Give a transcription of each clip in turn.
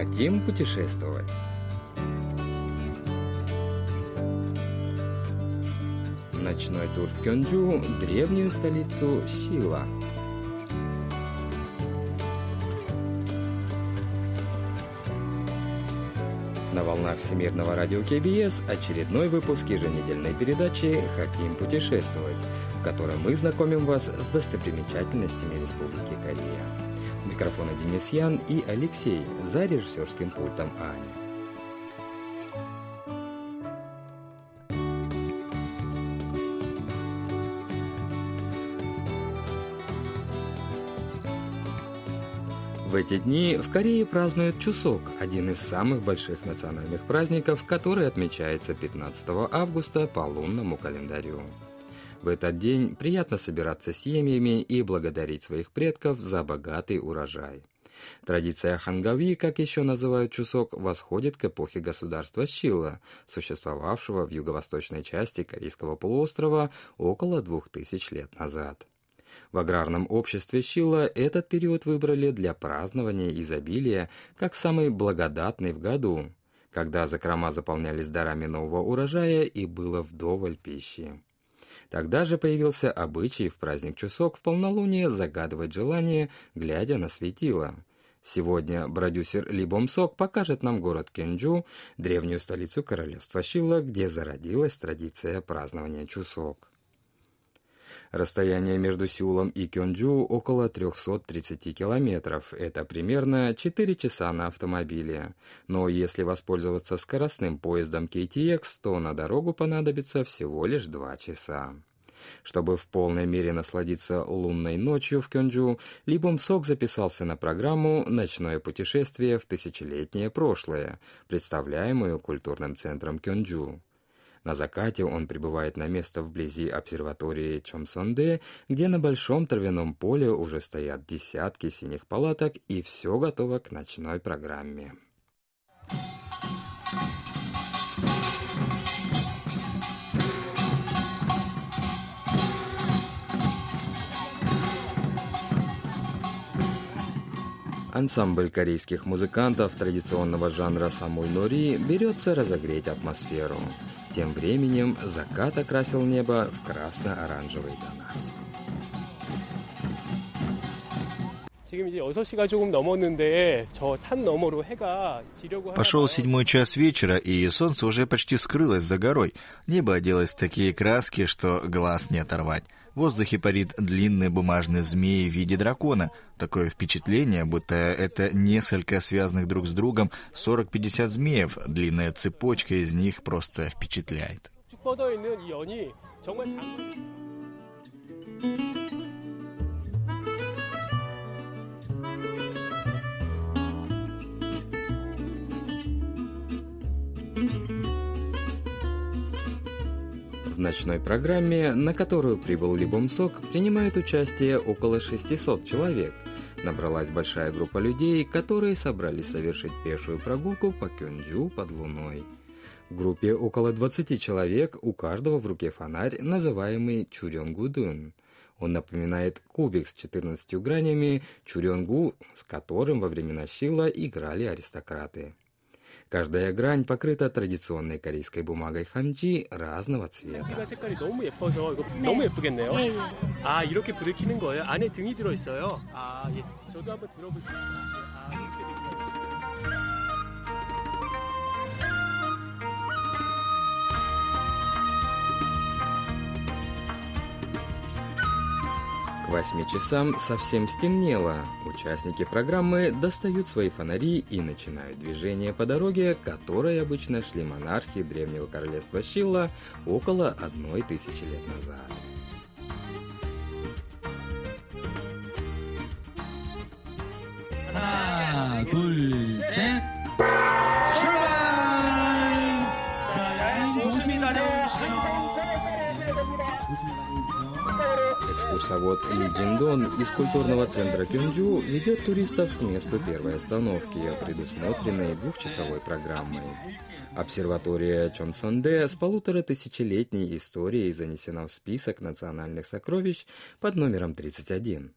Хотим путешествовать. Ночной тур в Кёнджу, древнюю столицу Сила. На волнах Всемирного радио КБС очередной выпуск еженедельной передачи «Хотим путешествовать», в которой мы знакомим вас с достопримечательностями Республики Корея. Микрофона Денис Ян и Алексей за режиссерским пультом Аня. В эти дни в Корее празднуют Чусок, один из самых больших национальных праздников, который отмечается 15 августа по лунному календарю. В этот день приятно собираться семьями и благодарить своих предков за богатый урожай. Традиция хангави, как еще называют Чусок, восходит к эпохе государства Щила, существовавшего в юго-восточной части Корейского полуострова около двух тысяч лет назад. В аграрном обществе Щила этот период выбрали для празднования изобилия как самый благодатный в году, когда закрома заполнялись дарами нового урожая и было вдоволь пищи. Тогда же появился обычай в праздник Чусок в полнолуние загадывать желание, глядя на светило. Сегодня продюсер Ли Бом Сок покажет нам город Кенджу, древнюю столицу королевства Щила, где зародилась традиция празднования Чусок. Расстояние между Сеулом и Кёнджу около 330 километров. Это примерно 4 часа на автомобиле. Но если воспользоваться скоростным поездом KTX, то на дорогу понадобится всего лишь 2 часа. Чтобы в полной мере насладиться лунной ночью в Кёнджу, Ли Бом Сок записался на программу «Ночное путешествие в тысячелетнее прошлое», представляемую культурным центром Кёнджу. На закате он прибывает на место вблизи обсерватории Чомсонде, где на большом травяном поле уже стоят десятки синих палаток и все готово к ночной программе. Ансамбль корейских музыкантов традиционного жанра самуль нори берется разогреть атмосферу. Тем временем закат окрасил небо в красно-оранжевые тона. Пошел седьмой час вечера, и солнце уже почти скрылось за горой. Небо оделось в такие краски, что глаз не оторвать. В воздухе парит длинный бумажный змей в виде дракона. Такое впечатление, будто это несколько связанных друг с другом 40-50 змеев. Длинная цепочка из них просто впечатляет. В ночной программе, на которую прибыл Либомсок, принимают участие около 600 человек. Набралась большая группа людей, которые собрались совершить пешую прогулку по Кёнджу под луной. В группе около 20 человек, у каждого в руке фонарь, называемый Чурёнгудун. Он напоминает кубик с 14 гранями Чурёнгу, с которым во времена Щила играли аристократы. Каждая грань покрыта традиционной корейской бумагой ханджи разного цвета. 색깔이 너무 예뻐서 이거 너무 예쁘겠네요. 예, 예. 아 이렇게 불을 켜는 거예요? 안에 등이 들어 있어요. 아 예. 저도 한번 들어볼 수 있을까요? 아 이렇게 돼 있어 8 часам совсем стемнело. Участники программы достают свои фонари и начинают движение по дороге, которой обычно шли монархи древнего королевства Шилла около одной тысячи лет назад. А, Экскурсовод Ли Джиндон из культурного центра Кюнджу ведет туристов к месту первой остановки, предусмотренной двухчасовой программой. Обсерватория Чонсонде с полутора тысячелетней историей занесена в список национальных сокровищ под номером 31.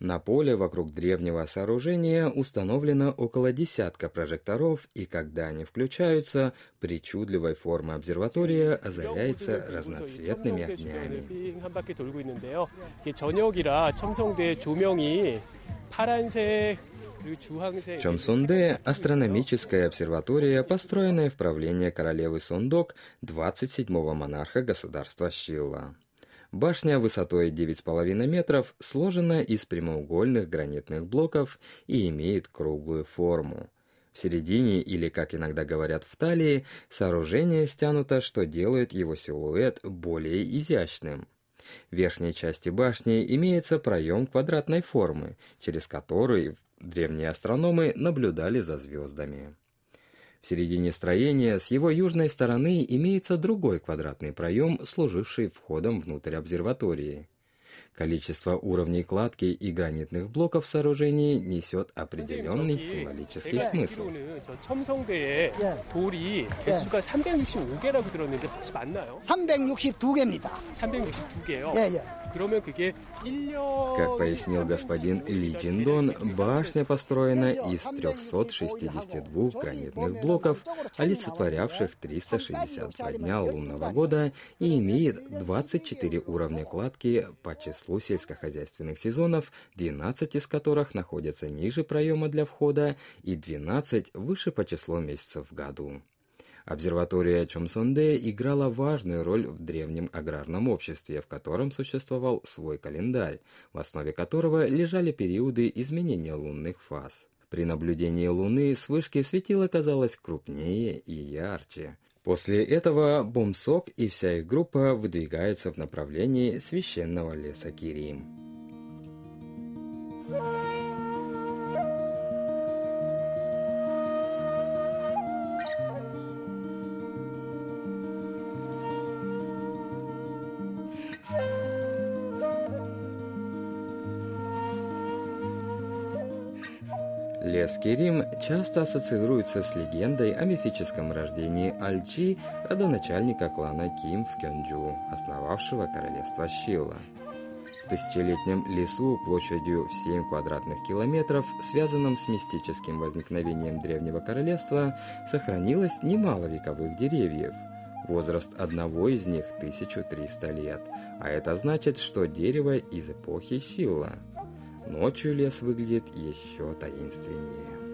На поле вокруг древнего сооружения установлено около десятка прожекторов, и когда они включаются, причудливой формы обсерватория озаряется разноцветными огнями. Чомсонде – астрономическая обсерватория, построенная в правлении королевы Сондок 27-го монарха государства Шилла. Башня высотой 9,5 метров сложена из прямоугольных гранитных блоков и имеет круглую форму. В середине, или, как иногда говорят, в талии, сооружение стянуто, что делает его силуэт более изящным. В верхней части башни имеется проем квадратной формы, через который древние астрономы наблюдали за звездами. В середине строения с его южной стороны имеется другой квадратный проем, служивший входом внутрь обсерватории. Количество уровней кладки и гранитных блоков в сооружении несет определенный символический смысл. 돌 как пояснил господин Литиндон, башня построена из 362 гранитных блоков, олицетворявших 362 дня лунного года и имеет 24 уровня кладки по числу сельскохозяйственных сезонов, 12 из которых находятся ниже проема для входа и 12 выше по числу месяцев в году. Обсерватория Чомсонде играла важную роль в древнем аграрном обществе, в котором существовал свой календарь, в основе которого лежали периоды изменения лунных фаз. При наблюдении Луны с вышки светило казалось крупнее и ярче. После этого Бомсок и вся их группа выдвигаются в направлении священного леса Кирим. Лес Керим часто ассоциируется с легендой о мифическом рождении Альчи, родоначальника клана Ким в Кёнджу, основавшего королевство Щила. В тысячелетнем лесу площадью в 7 квадратных километров, связанном с мистическим возникновением древнего королевства, сохранилось немало вековых деревьев. Возраст одного из них 1300 лет, а это значит, что дерево из эпохи Щила – Ночью лес выглядит еще таинственнее.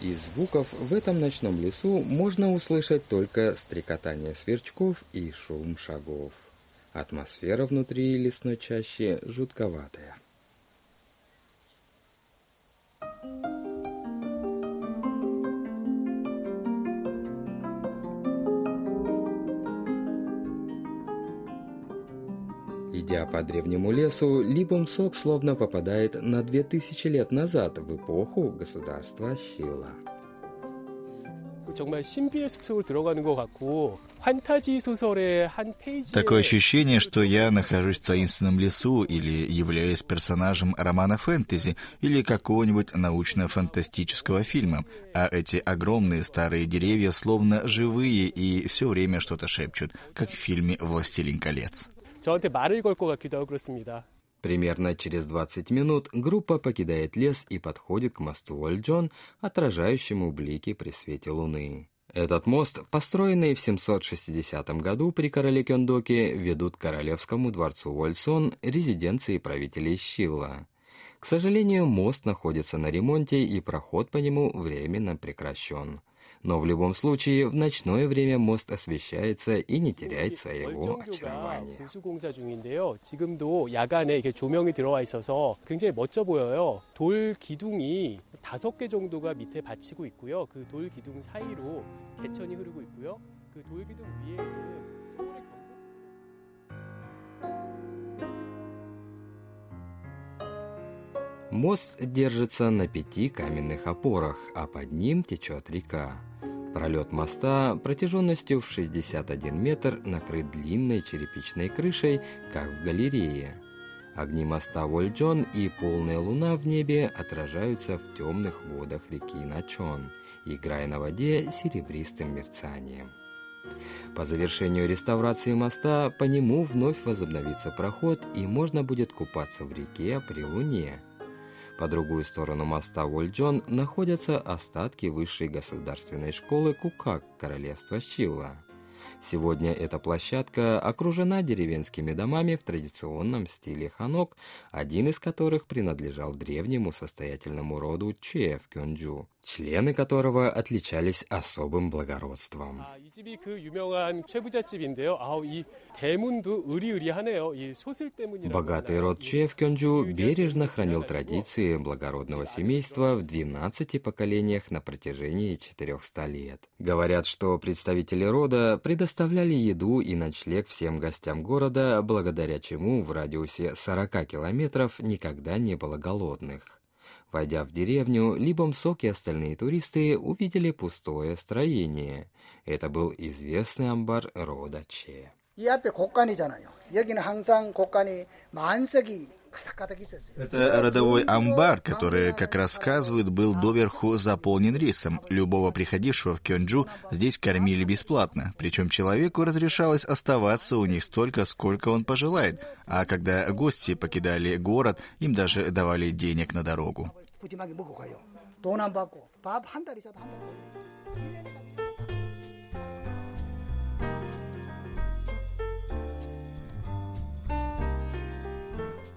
Из звуков в этом ночном лесу можно услышать только стрекотание сверчков и шум шагов. Атмосфера внутри лесной чащи жутковатая. Идя по древнему лесу, Либумсок словно попадает на две тысячи лет назад, в эпоху государства Щила. Такое ощущение, что я нахожусь в таинственном лесу или являюсь персонажем романа фэнтези или какого-нибудь научно-фантастического фильма, а эти огромные старые деревья словно живые и все время что-то шепчут, как в фильме «Властелин колец». 저한테 말을 걸 것 같기도 하고 그렇습니다. Примерно через 20 минут группа покидает лес и подходит к мосту Вольджон, отражающему блики при свете луны. Этот мост, построенный в 760 году при короле Кёндоке, ведут к королевскому дворцу Вольсон, резиденции правителей Щилла. К сожалению, мост находится на ремонте, и проход по нему временно прекращен. но в любом случае в ночное время мост освещается и не теряет своего очарования. Мост держится на пяти каменных опорах, а под ним течет река. Пролет моста протяженностью в 61 метр накрыт длинной черепичной крышей, как в галерее. Огни моста Вольджон и полная луна в небе отражаются в темных водах реки Начон, играя на воде серебристым мерцанием. По завершению реставрации моста по нему вновь возобновится проход и можно будет купаться в реке при луне. По другую сторону моста Вольджон находятся остатки высшей государственной школы Кукак королевства Щила – Сегодня эта площадка окружена деревенскими домами в традиционном стиле ханок, один из которых принадлежал древнему состоятельному роду Че в Кёнджу, члены которого отличались особым благородством. Богатый род Че в Кёнджу бережно хранил традиции благородного семейства в 12 поколениях на протяжении 400 лет. Говорят, что представители рода предоставляли еду и ночлег всем гостям города, благодаря чему в радиусе 40 километров никогда не было голодных. Войдя в деревню, Либом Сок и остальные туристы увидели пустое строение. Это был известный амбар рода Че. 이 앞에 곡간이잖아요. 여기는 항상 곡간이 만석이 это родовой амбар, который, как рассказывают, был доверху заполнен рисом. Любого приходившего в Кёнджу здесь кормили бесплатно, причем человеку разрешалось оставаться у них столько, сколько он пожелает, а когда гости покидали город, им даже давали денег на дорогу.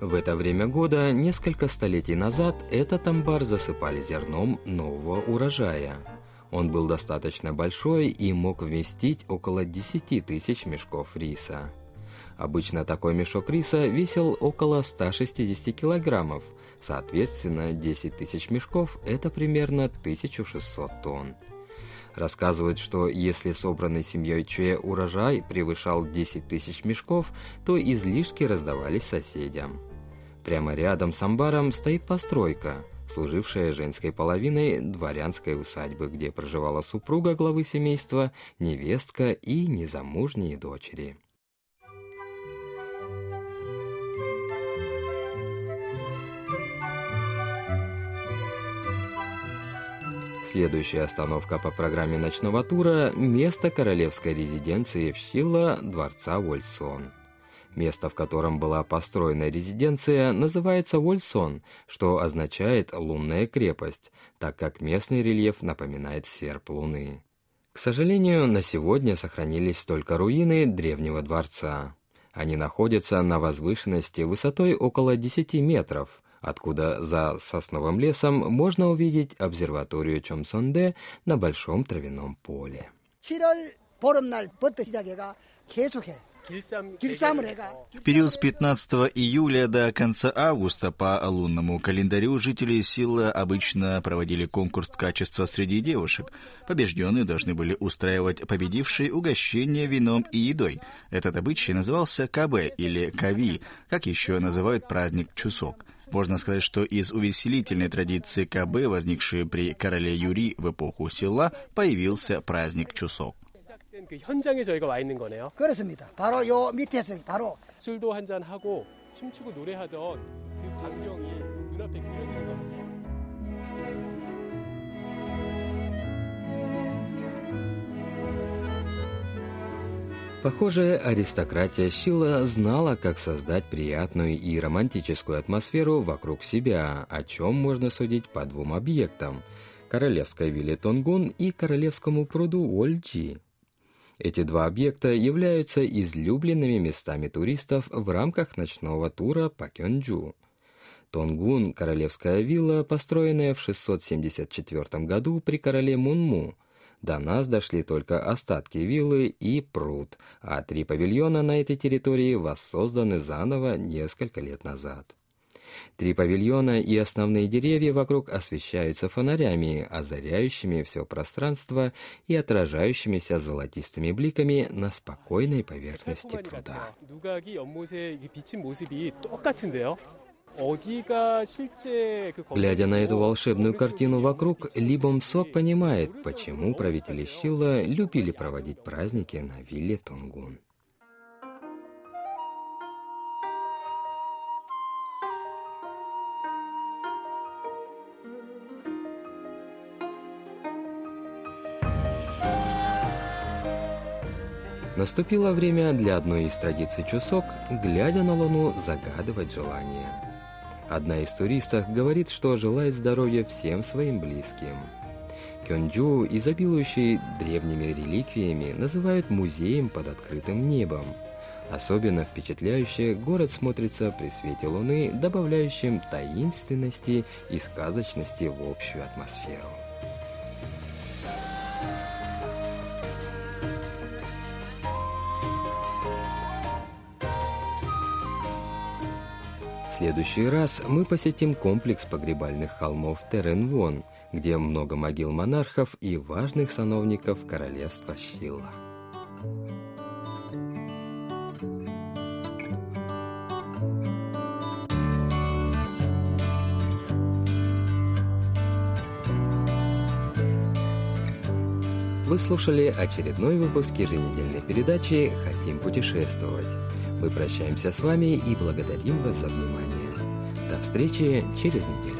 В это время года, несколько столетий назад, этот амбар засыпали зерном нового урожая. Он был достаточно большой и мог вместить около 10 тысяч мешков риса. Обычно такой мешок риса весил около 160 килограммов, соответственно, 10 тысяч мешков – это примерно 1600 тонн. Рассказывают, что если собранный семьей Чуэ урожай превышал 10 тысяч мешков, то излишки раздавались соседям. Прямо рядом с амбаром стоит постройка, служившая женской половиной дворянской усадьбы, где проживала супруга главы семейства, невестка и незамужние дочери. Следующая остановка по программе ночного тура – место королевской резиденции в Щила дворца Вольсон. Место, в котором была построена резиденция, называется Вольсон, что означает «лунная крепость», так как местный рельеф напоминает серп луны. К сожалению, на сегодня сохранились только руины древнего дворца. Они находятся на возвышенности высотой около 10 метров, откуда за сосновым лесом можно увидеть обсерваторию Чомсонде на большом травяном поле. 7월 보름날부터 시작해가 계속해 в период с 15 июля до конца августа по лунному календарю жители Силы обычно проводили конкурс качества среди девушек. Побежденные должны были устраивать победившие угощения вином и едой. Этот обычай назывался КБ или Кави, как еще называют праздник Чусок. Можно сказать, что из увеселительной традиции КБ, возникшей при короле Юри в эпоху села, появился праздник Чусок. 그 현장에 저희가 와 있는 거네요. 그렇습니다. 바로 요 밑에서 바로 술도 한잔 하고 춤추고 노래하던 그 광경이 눈앞에 그려지는 겁니다. Похоже, аристократия Щила знала, как создать приятную и романтическую атмосферу вокруг себя, о чем можно судить по двум объектам – королевской вилле Тонгун и королевскому пруду Уольджи. Эти два объекта являются излюбленными местами туристов в рамках ночного тура по Кёнджу. Тонгун – королевская вилла, построенная в 674 году при короле Мунму. До нас дошли только остатки виллы и пруд, а три павильона на этой территории воссозданы заново несколько лет назад. Три павильона и основные деревья вокруг освещаются фонарями, озаряющими все пространство и отражающимися золотистыми бликами на спокойной поверхности пруда. Глядя на эту волшебную картину вокруг, Либом Сок понимает, почему правители Щила любили проводить праздники на вилле Тунгун. Наступило время для одной из традиций Чусок, глядя на Луну, загадывать желание. Одна из туристок говорит, что желает здоровья всем своим близким. Кёнджу, изобилующий древними реликвиями, называют музеем под открытым небом. Особенно впечатляюще город смотрится при свете луны, добавляющим таинственности и сказочности в общую атмосферу. Следующий раз мы посетим комплекс погребальных холмов Теренвон, где много могил монархов и важных сановников королевства Щилла. Вы слушали очередной выпуск еженедельной передачи «Хотим путешествовать». Мы прощаемся с вами и благодарим вас за внимание. До встречи через неделю.